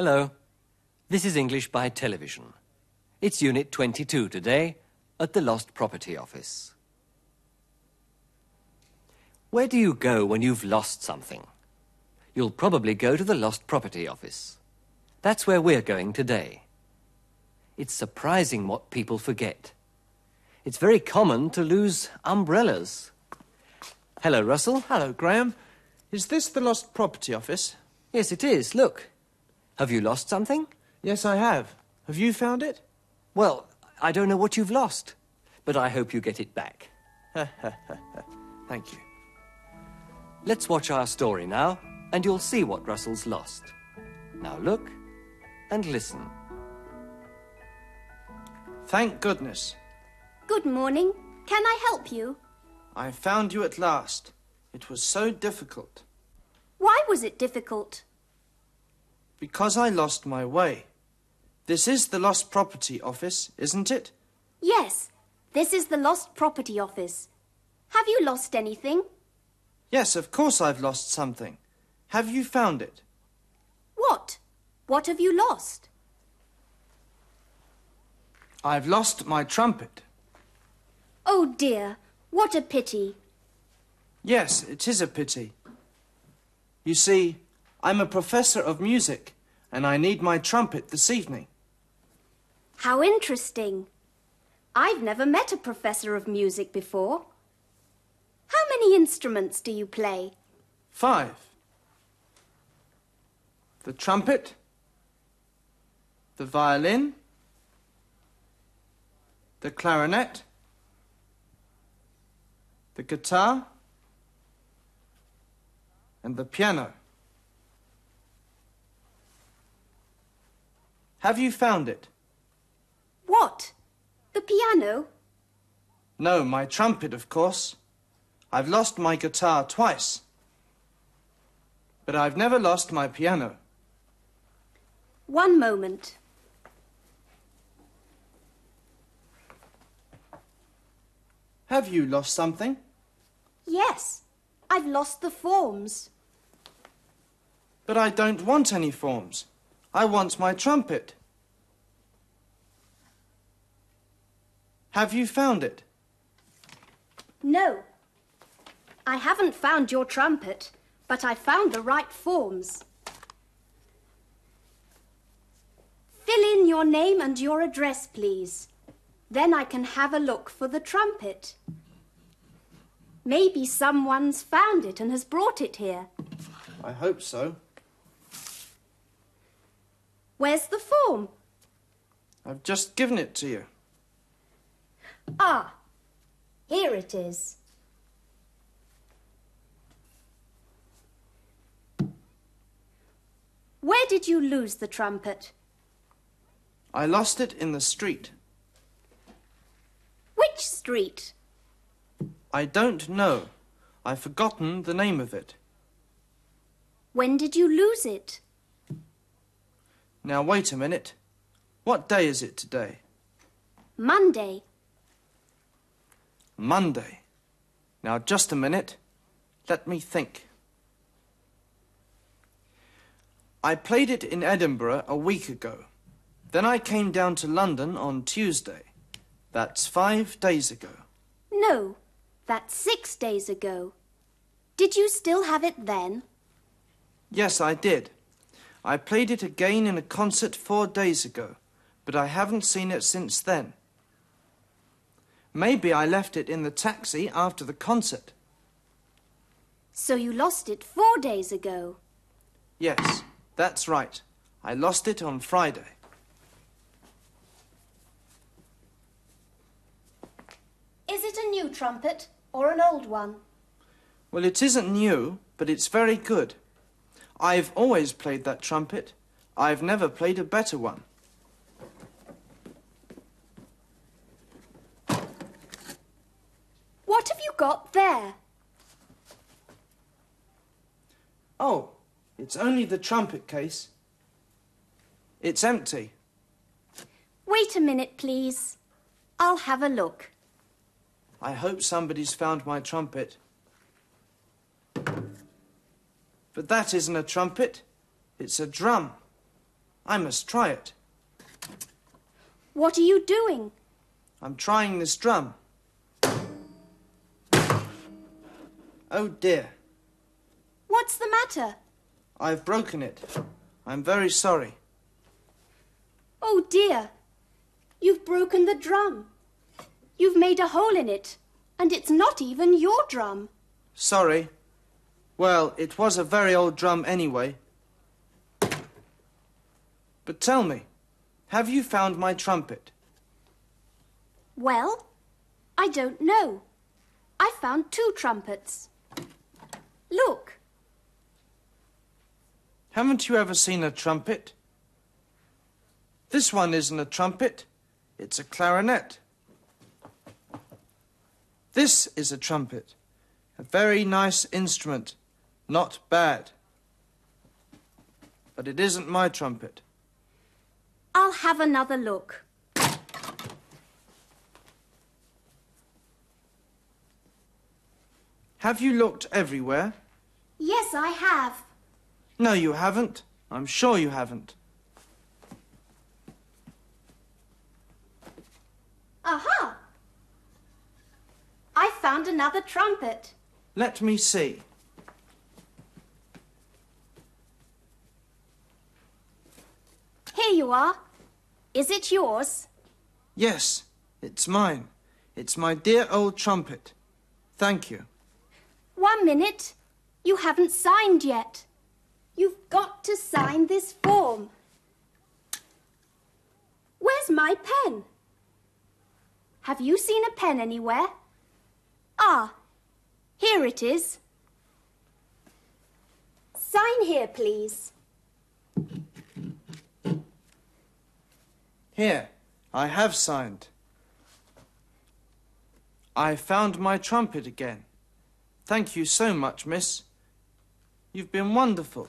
Hello. This is English by television. It's Unit 22 today at the Lost Property Office. Where do you go when you've lost something? You'll probably go to the Lost Property Office. That's where we're going today. It's surprising what people forget. It's very common to lose umbrellas. Hello, Russell. Hello, Graham. Is this the Lost Property Office? Yes, it is. Look. Have you lost something? Yes, I have. Have you found it? Well, I don't know what you've lost, but I hope you get it back. Thank you. Let's watch our story now, and you'll see what Russell's lost. Now look and listen. Thank goodness. Good morning. Can I help you? I found you at last. It was so difficult. Why was it difficult? Because I lost my way. This is the Lost Property Office, isn't it? Yes, this is the Lost Property Office. Have you lost anything? Yes, of course I've lost something. Have you found it? What? What have you lost? I've lost my trumpet. Oh dear, what a pity. Yes, it is a pity. You see, I'm a professor of music, and I need my trumpet this evening. How interesting. I've never met a professor of music before. How many instruments do you play? Five. The trumpet, the violin, the clarinet, the guitar, and the piano. Have you found it? What? The piano? No, my trumpet, of course. I've lost my guitar twice. But I've never lost my piano. One moment. Have you lost something? Yes, I've lost the forms. But I don't want any forms. I want my trumpet. Have you found it? No. I haven't found your trumpet, but I found the right forms. Fill in your name and your address, please. Then I can have a look for the trumpet. Maybe someone's found it and has brought it here. I hope so. Where's the form? I've just given it to you. Ah, here it is. Where did you lose the trumpet? I lost it in the street. Which street? I don't know. I've forgotten the name of it. When did you lose it? Now, wait a minute. What day is it today? Monday. Monday. Now, just a minute. Let me think. I played it in Edinburgh a week ago. Then I came down to London on Tuesday. That's five days ago. No, that's six days ago. Did you still have it then? Yes, I did. I played it again in a concert four days ago, but I haven't seen it since then. Maybe I left it in the taxi after the concert. So you lost it four days ago. Yes, that's right. I lost it on Friday. Is it a new trumpet or an old one? Well, it isn't new, but it's very good. I've always played that trumpet. I've never played a better one. What have you got there? Oh, it's only the trumpet case. It's empty. Wait a minute, please. I'll have a look. I hope somebody's found my trumpet. But that isn't a trumpet. It's a drum. I must try it. What are you doing? I'm trying this drum. Oh dear, What's the matter? I've broken it. I'm very sorry. Oh dear. You've broken the drum. You've made a hole in it, and it's not even your drum. Sorry. Well, it was a very old drum anyway. But tell me, have you found my trumpet? Well, I don't know. I found two trumpets. Look, Haven't you ever seen a trumpet? This one isn't a trumpet, it's a clarinet. This is a trumpet. A very nice instrument. Not bad. But it isn't my trumpet. I'll have another look. Have you looked everywhere? Yes, I have. No, you haven't. I'm sure you haven't. Aha! I found another trumpet. Let me see. Here you are. Is it yours? Yes, it's mine. It's my dear old trumpet. Thank you. One minute. You haven't signed yet. You've got to sign this form. Where's my pen? Have you seen a pen anywhere? Ah, here it is. Sign here, please. Here, I have signed. I found my trumpet again. Thank you so much, miss. You've been wonderful.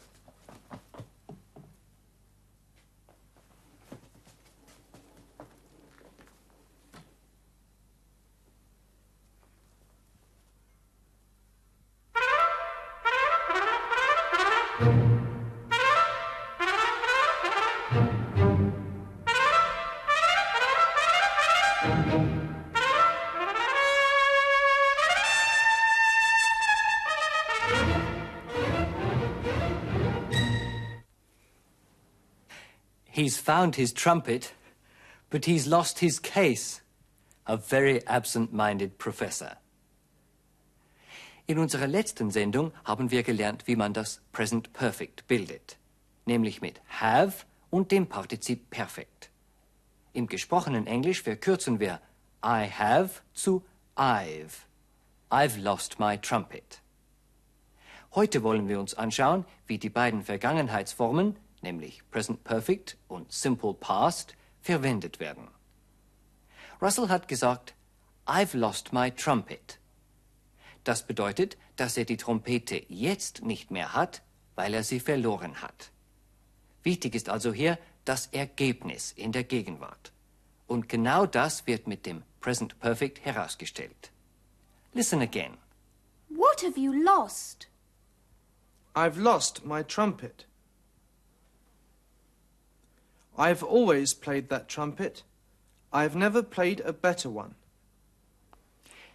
He's found his trumpet, but he's lost his case. A very absent-minded professor. In unserer letzten Sendung haben wir gelernt, wie man das Present Perfect bildet, nämlich mit have und dem Partizip Perfekt. Im gesprochenen Englisch verkürzen wir I have zu I've. I've lost my trumpet. Heute wollen wir uns anschauen, wie die beiden Vergangenheitsformen, nämlich Present Perfect und Simple Past, verwendet werden. Russell hat gesagt, I've lost my trumpet. Das bedeutet, dass er die Trompete jetzt nicht mehr hat, weil er sie verloren hat. Wichtig ist also hier das Ergebnis in der Gegenwart. Und genau das wird mit dem Present Perfect herausgestellt. Listen again. What have you lost? I've lost my trumpet. I've always played that trumpet. I've never played a better one.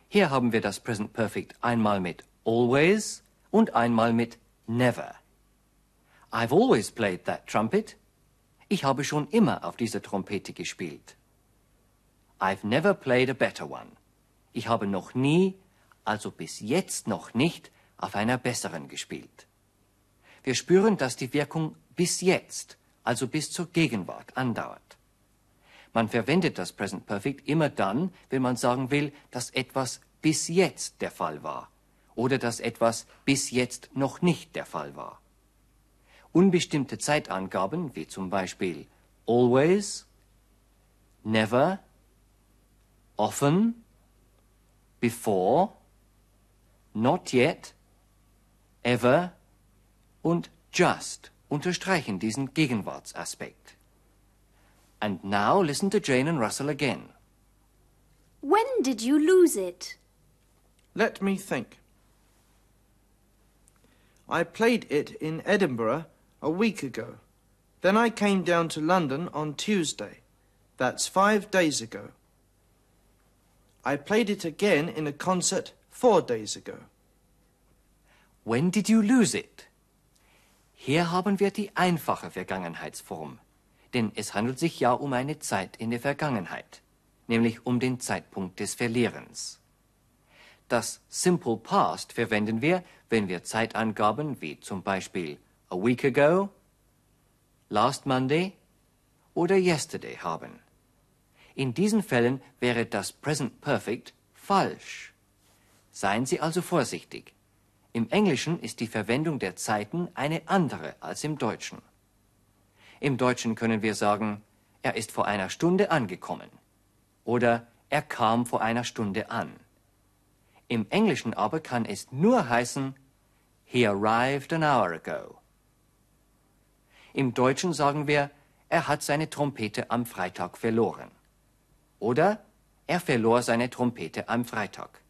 Hier haben wir das Present Perfect einmal mit always und einmal mit never. I've always played that trumpet. Ich habe schon immer auf dieser Trompete gespielt. I've never played a better one. Ich habe noch nie, also bis jetzt noch nicht, auf einer besseren gespielt. Wir spüren, dass die Wirkung bis jetzt, also bis zur Gegenwart, andauert. Man verwendet das Present Perfect immer dann, wenn man sagen will, dass etwas bis jetzt der Fall war oder dass etwas bis jetzt noch nicht der Fall war. Unbestimmte Zeitangaben, wie zum Beispiel always, never, often, before, not yet, ever und just unterstreichen diesen Gegenwartsaspekt. And now listen to Jane and Russell again. When did you lose it? Let me think. I played it in Edinburgh a week ago. Then I came down to London on Tuesday. That's five days ago. I played it again in a concert four days ago. When did you lose it? Hier haben wir die einfache Vergangenheitsform, denn es handelt sich ja um eine Zeit in der Vergangenheit, nämlich um den Zeitpunkt des Verlierens. Das Simple Past verwenden wir, wenn wir Zeitangaben wie zum Beispiel a week ago, last Monday oder yesterday haben. In diesen Fällen wäre das Present Perfect falsch. Seien Sie also vorsichtig. Im Englischen ist die Verwendung der Zeiten eine andere als im Deutschen. Im Deutschen können wir sagen, er ist vor einer Stunde angekommen oder er kam vor einer Stunde an. Im Englischen aber kann es nur heißen, he arrived an hour ago. Im Deutschen sagen wir, er hat seine Trompete am Freitag verloren. Oder er verlor seine Trompete am Freitag.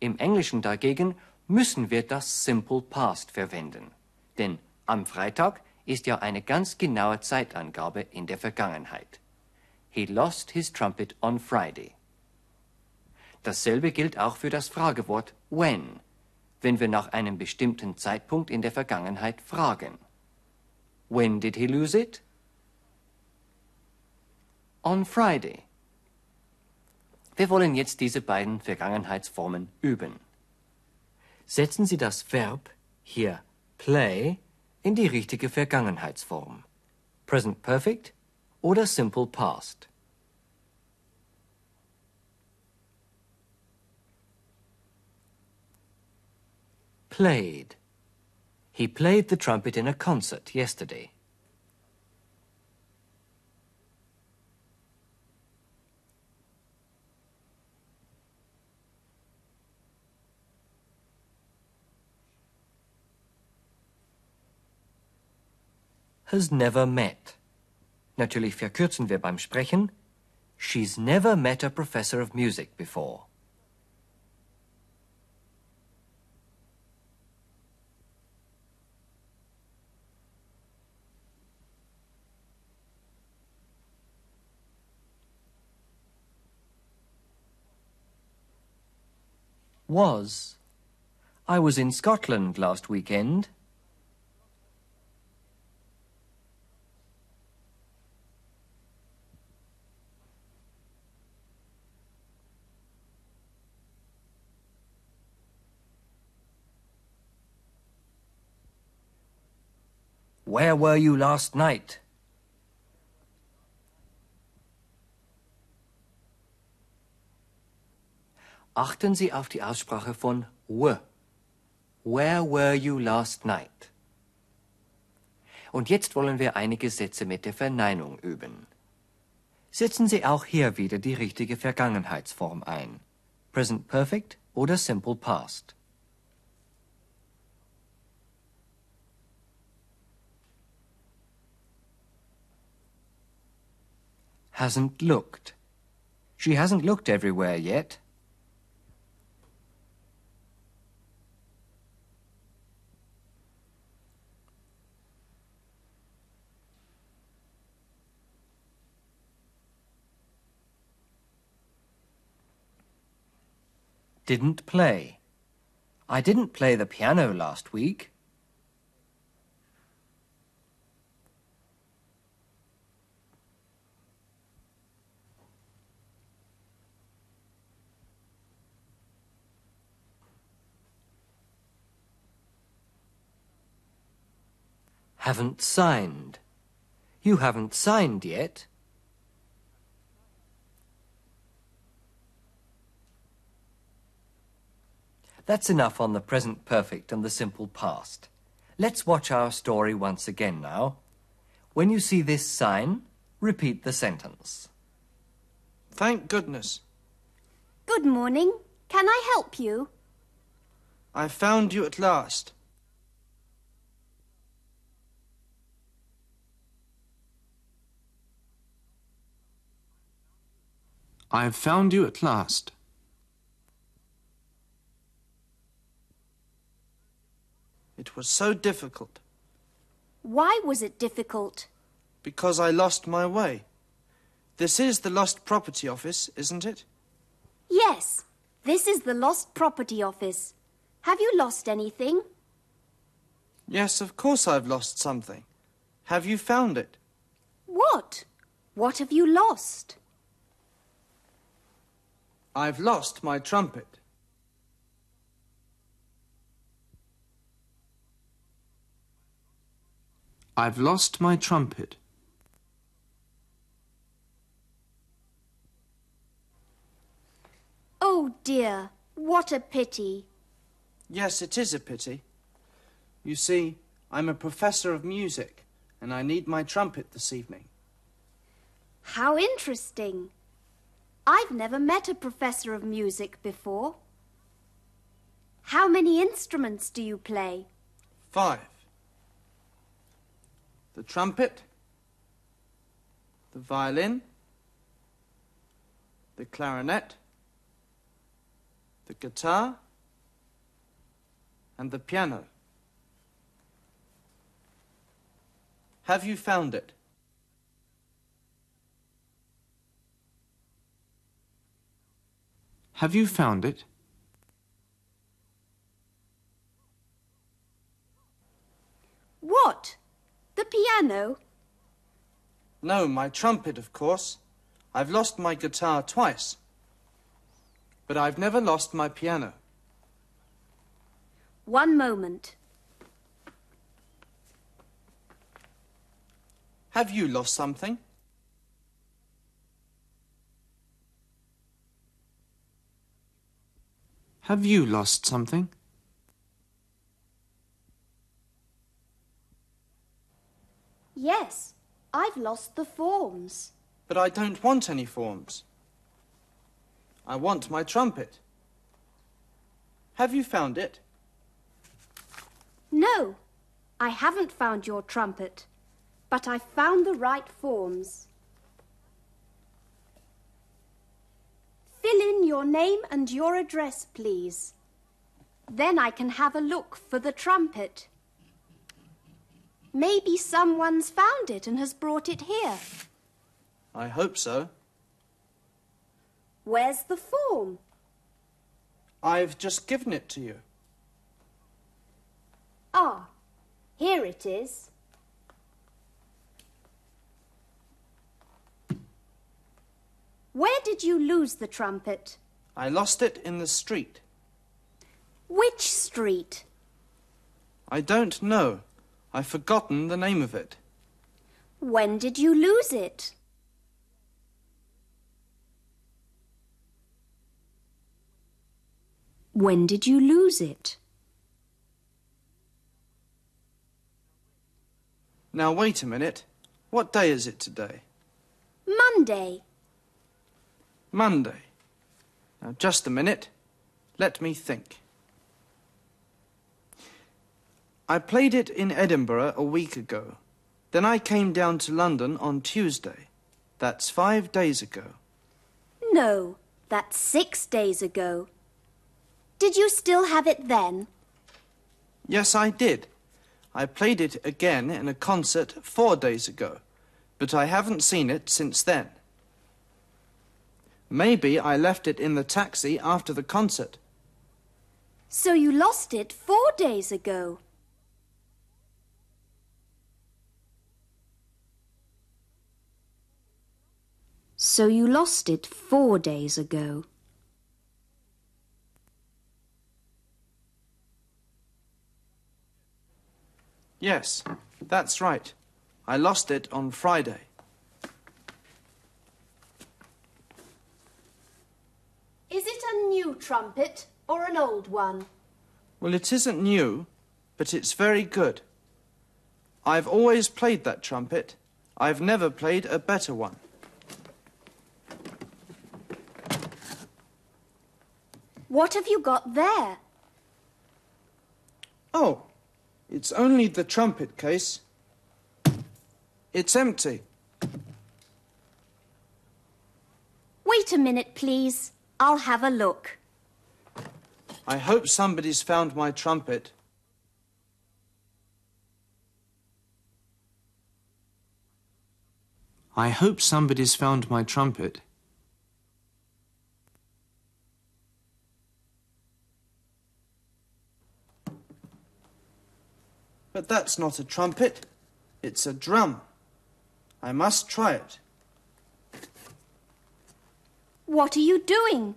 Im Englischen dagegen müssen wir das Simple Past verwenden. Denn am Freitag ist ja eine ganz genaue Zeitangabe in der Vergangenheit. He lost his trumpet on Friday. Dasselbe gilt auch für das Fragewort when, wenn wir nach einem bestimmten Zeitpunkt in der Vergangenheit fragen. When did he lose it? On Friday. Wir wollen jetzt diese beiden Vergangenheitsformen üben. Setzen Sie das Verb hier play in die richtige Vergangenheitsform. Present Perfect oder Simple Past. Played. He played the trumpet in a concert yesterday. Has never met. Natürlich verkürzen wir beim Sprechen. She's never met a professor of music before. Was. I was in Scotland last weekend. Where were you last night? Achten Sie auf die Aussprache von w. Where were you last night? Und jetzt wollen wir einige Sätze mit der Verneinung üben. Setzen Sie auch hier wieder die richtige Vergangenheitsform ein. Present Perfect oder Simple Past. Hasn't looked. She hasn't looked everywhere yet. Didn't play. I didn't play the piano last week. Haven't signed. You haven't signed yet. That's enough on the present perfect and the simple past. Let's watch our story once again now. When you see this sign, repeat the sentence. Thank goodness. Good morning. Can I help you? I found you at last. I have found you at last. It was so difficult. Why was it difficult? Because I lost my way. This is the Lost Property Office, isn't it? Yes, this is the Lost Property Office. Have you lost anything? Yes, of course I've lost something. Have you found it? What? What have you lost? I've lost my trumpet. I've lost my trumpet. Oh dear, what a pity. Yes, it is a pity. You see, I'm a professor of music, and I need my trumpet this evening. How interesting. I've never met a professor of music before. How many instruments do you play? Five. The trumpet, the violin, the clarinet, the guitar, and the piano. Have you found it? Have you found it? What? The piano? No, my trumpet, of course. I've lost my guitar twice. But I've never lost my piano. One moment. Have you lost something? Have you lost something? Yes, I've lost the forms. But I don't want any forms. I want my trumpet. Have you found it? No, I haven't found your trumpet, but I've found the right forms. Fill in your name and your address, please. Then I can have a look for the trumpet. Maybe someone's found it and has brought it here. I hope so. Where's the form? I've just given it to you. Ah, here it is. Where did you lose the trumpet? I lost it in the street. Which street? I don't know. I've forgotten the name of it. When did you lose it? When did you lose it? Now, wait a minute. What day is it today? Monday. Monday. Now, just a minute. Let me think. I played it in Edinburgh a week ago. Then I came down to London on Tuesday. That's five days ago. No, that's six days ago. Did you still have it then? Yes, I did. I played it again in a concert four days ago, but I haven't seen it since then. Maybe I left it in the taxi after the concert. So you lost it four days ago. So you lost it four days ago. Yes, that's right. I lost it on Friday. Is it a new trumpet or an old one? Well, it isn't new, but it's very good. I've always played that trumpet. I've never played a better one. What have you got there? Oh, it's only the trumpet case. It's empty. Wait a minute, please. I'll have a look. I hope somebody's found my trumpet. I hope somebody's found my trumpet. But that's not a trumpet. It's a drum. I must try it. What are you doing?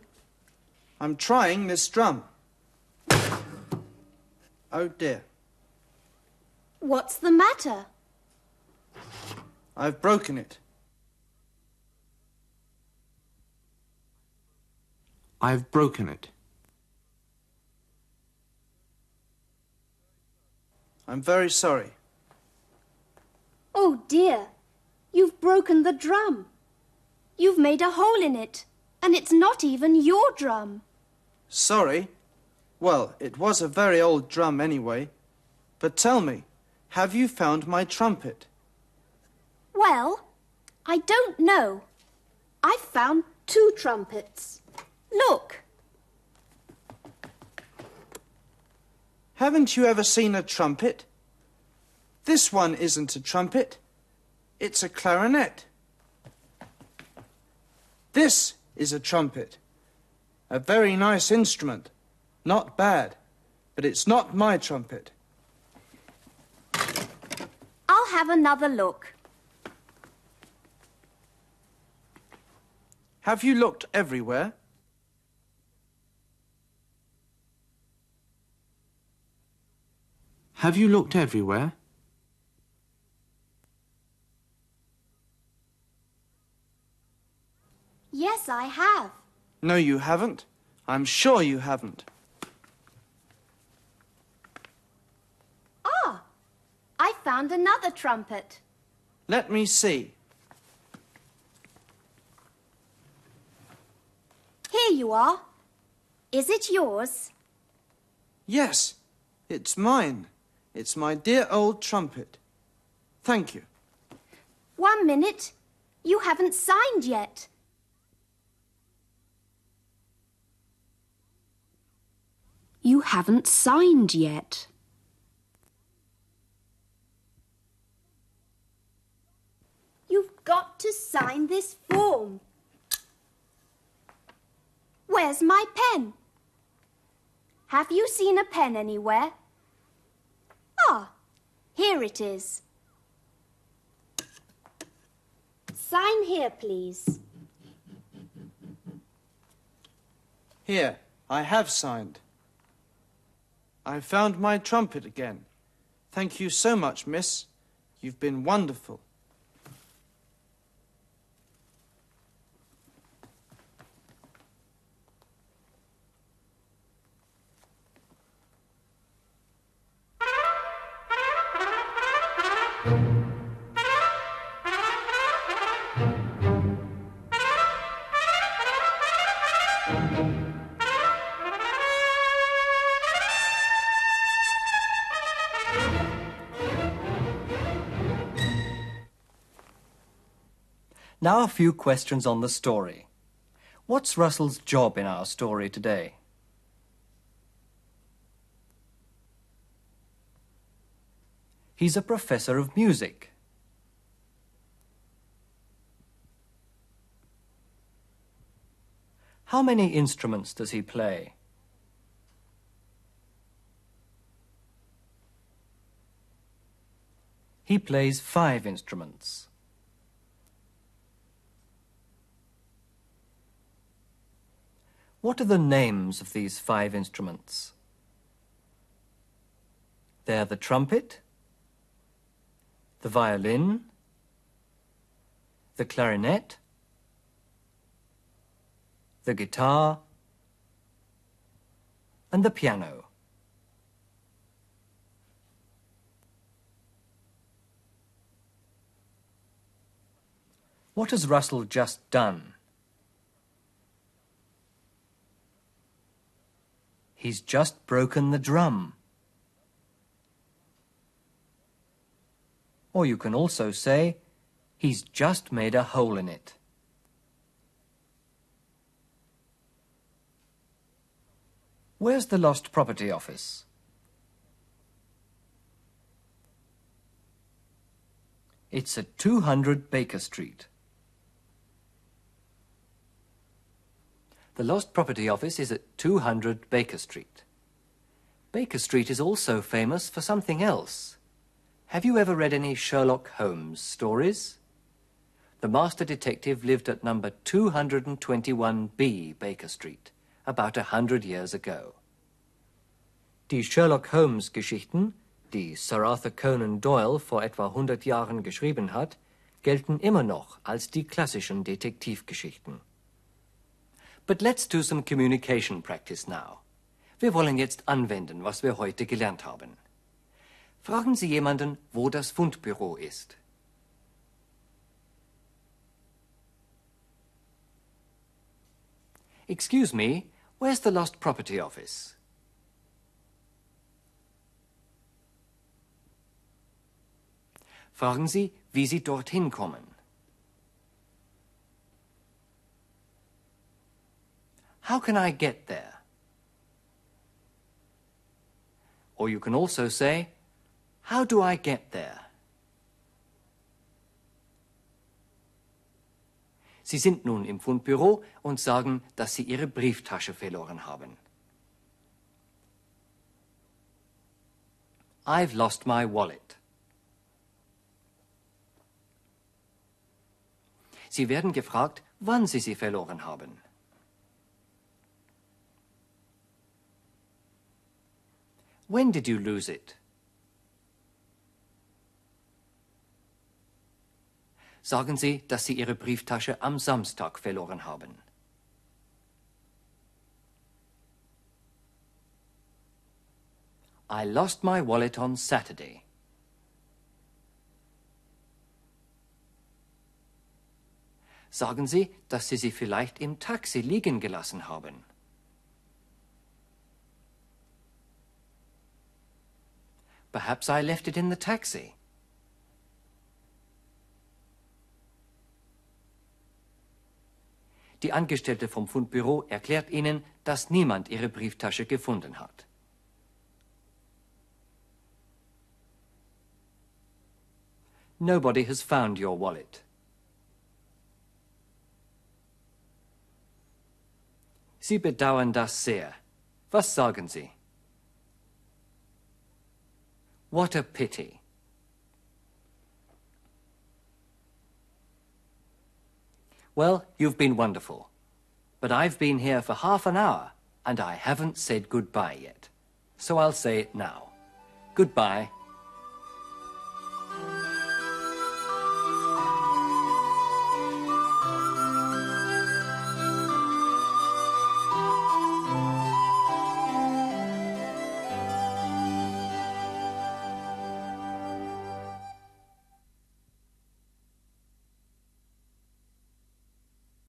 I'm trying this drum. Oh dear. What's the matter? I've broken it. I've broken it. I'm very sorry. Oh dear, you've broken the drum. You've made a hole in it, and it's not even your drum. Sorry? Well, it was a very old drum anyway. But tell me, have you found my trumpet? Well, I don't know. I've found two trumpets. Look. Haven't you ever seen a trumpet? This one isn't a trumpet. It's a clarinet. This is a trumpet. A very nice instrument. Not bad. But it's not my trumpet. I'll have another look. Have you looked everywhere? Have you looked everywhere? Yes, I have. No, you haven't. I'm sure you haven't. Ah, I found another trumpet. Let me see. Here you are. Is it yours? Yes, it's mine. It's my dear old trumpet. Thank you. One minute. You haven't signed yet. You haven't signed yet. You've got to sign this form. Where's my pen? Have you seen a pen anywhere? Ah, here it is. Sign here, please. Here, I have signed. I found my trumpet again. Thank you so much, miss. You've been wonderful. Few questions on the story. What's Russell's job in our story today? He's a professor of music. How many instruments does he play? He plays five instruments. What are the names of these five instruments? They're the trumpet, the violin, the clarinet, the guitar, and the piano. What has Russell just done? He's just broken the drum. Or you can also say, he's just made a hole in it. Where's the lost property office? It's at 200 Baker Street. The Lost Property Office is at 200 Baker Street. Baker Street is also famous for something else. Have you ever read any Sherlock Holmes stories? The master detective lived at number 221B Baker Street about a hundred years ago. Die Sherlock Holmes Geschichten, die Sir Arthur Conan Doyle vor etwa 100 Jahren geschrieben hat, gelten immer noch als die klassischen Detektivgeschichten. But let's do some communication practice now. Wir wollen jetzt anwenden, was wir heute gelernt haben. Fragen Sie jemanden, wo das Fundbüro ist. Excuse me, where's the lost property office? Fragen Sie, wie Sie dorthin kommen. How can I get there? Or you can also say, How do I get there? Sie sind nun im Fundbüro und sagen, dass Sie Ihre Brieftasche verloren haben. I've lost my wallet. Sie werden gefragt, wann Sie sie verloren haben. When did you lose it? Sagen Sie, dass Sie Ihre Brieftasche am Samstag verloren haben. I lost my wallet on Saturday. Sagen Sie, dass Sie sie vielleicht im Taxi liegen gelassen haben. Perhaps I left it in the taxi. Die Angestellte vom Fundbüro erklärt Ihnen, dass niemand Ihre Brieftasche gefunden hat. Nobody has found your wallet. Sie bedauern das sehr. Was sagen Sie? What a pity. Well, you've been wonderful. But I've been here for half an hour and I haven't said goodbye yet. So I'll say it now. Goodbye.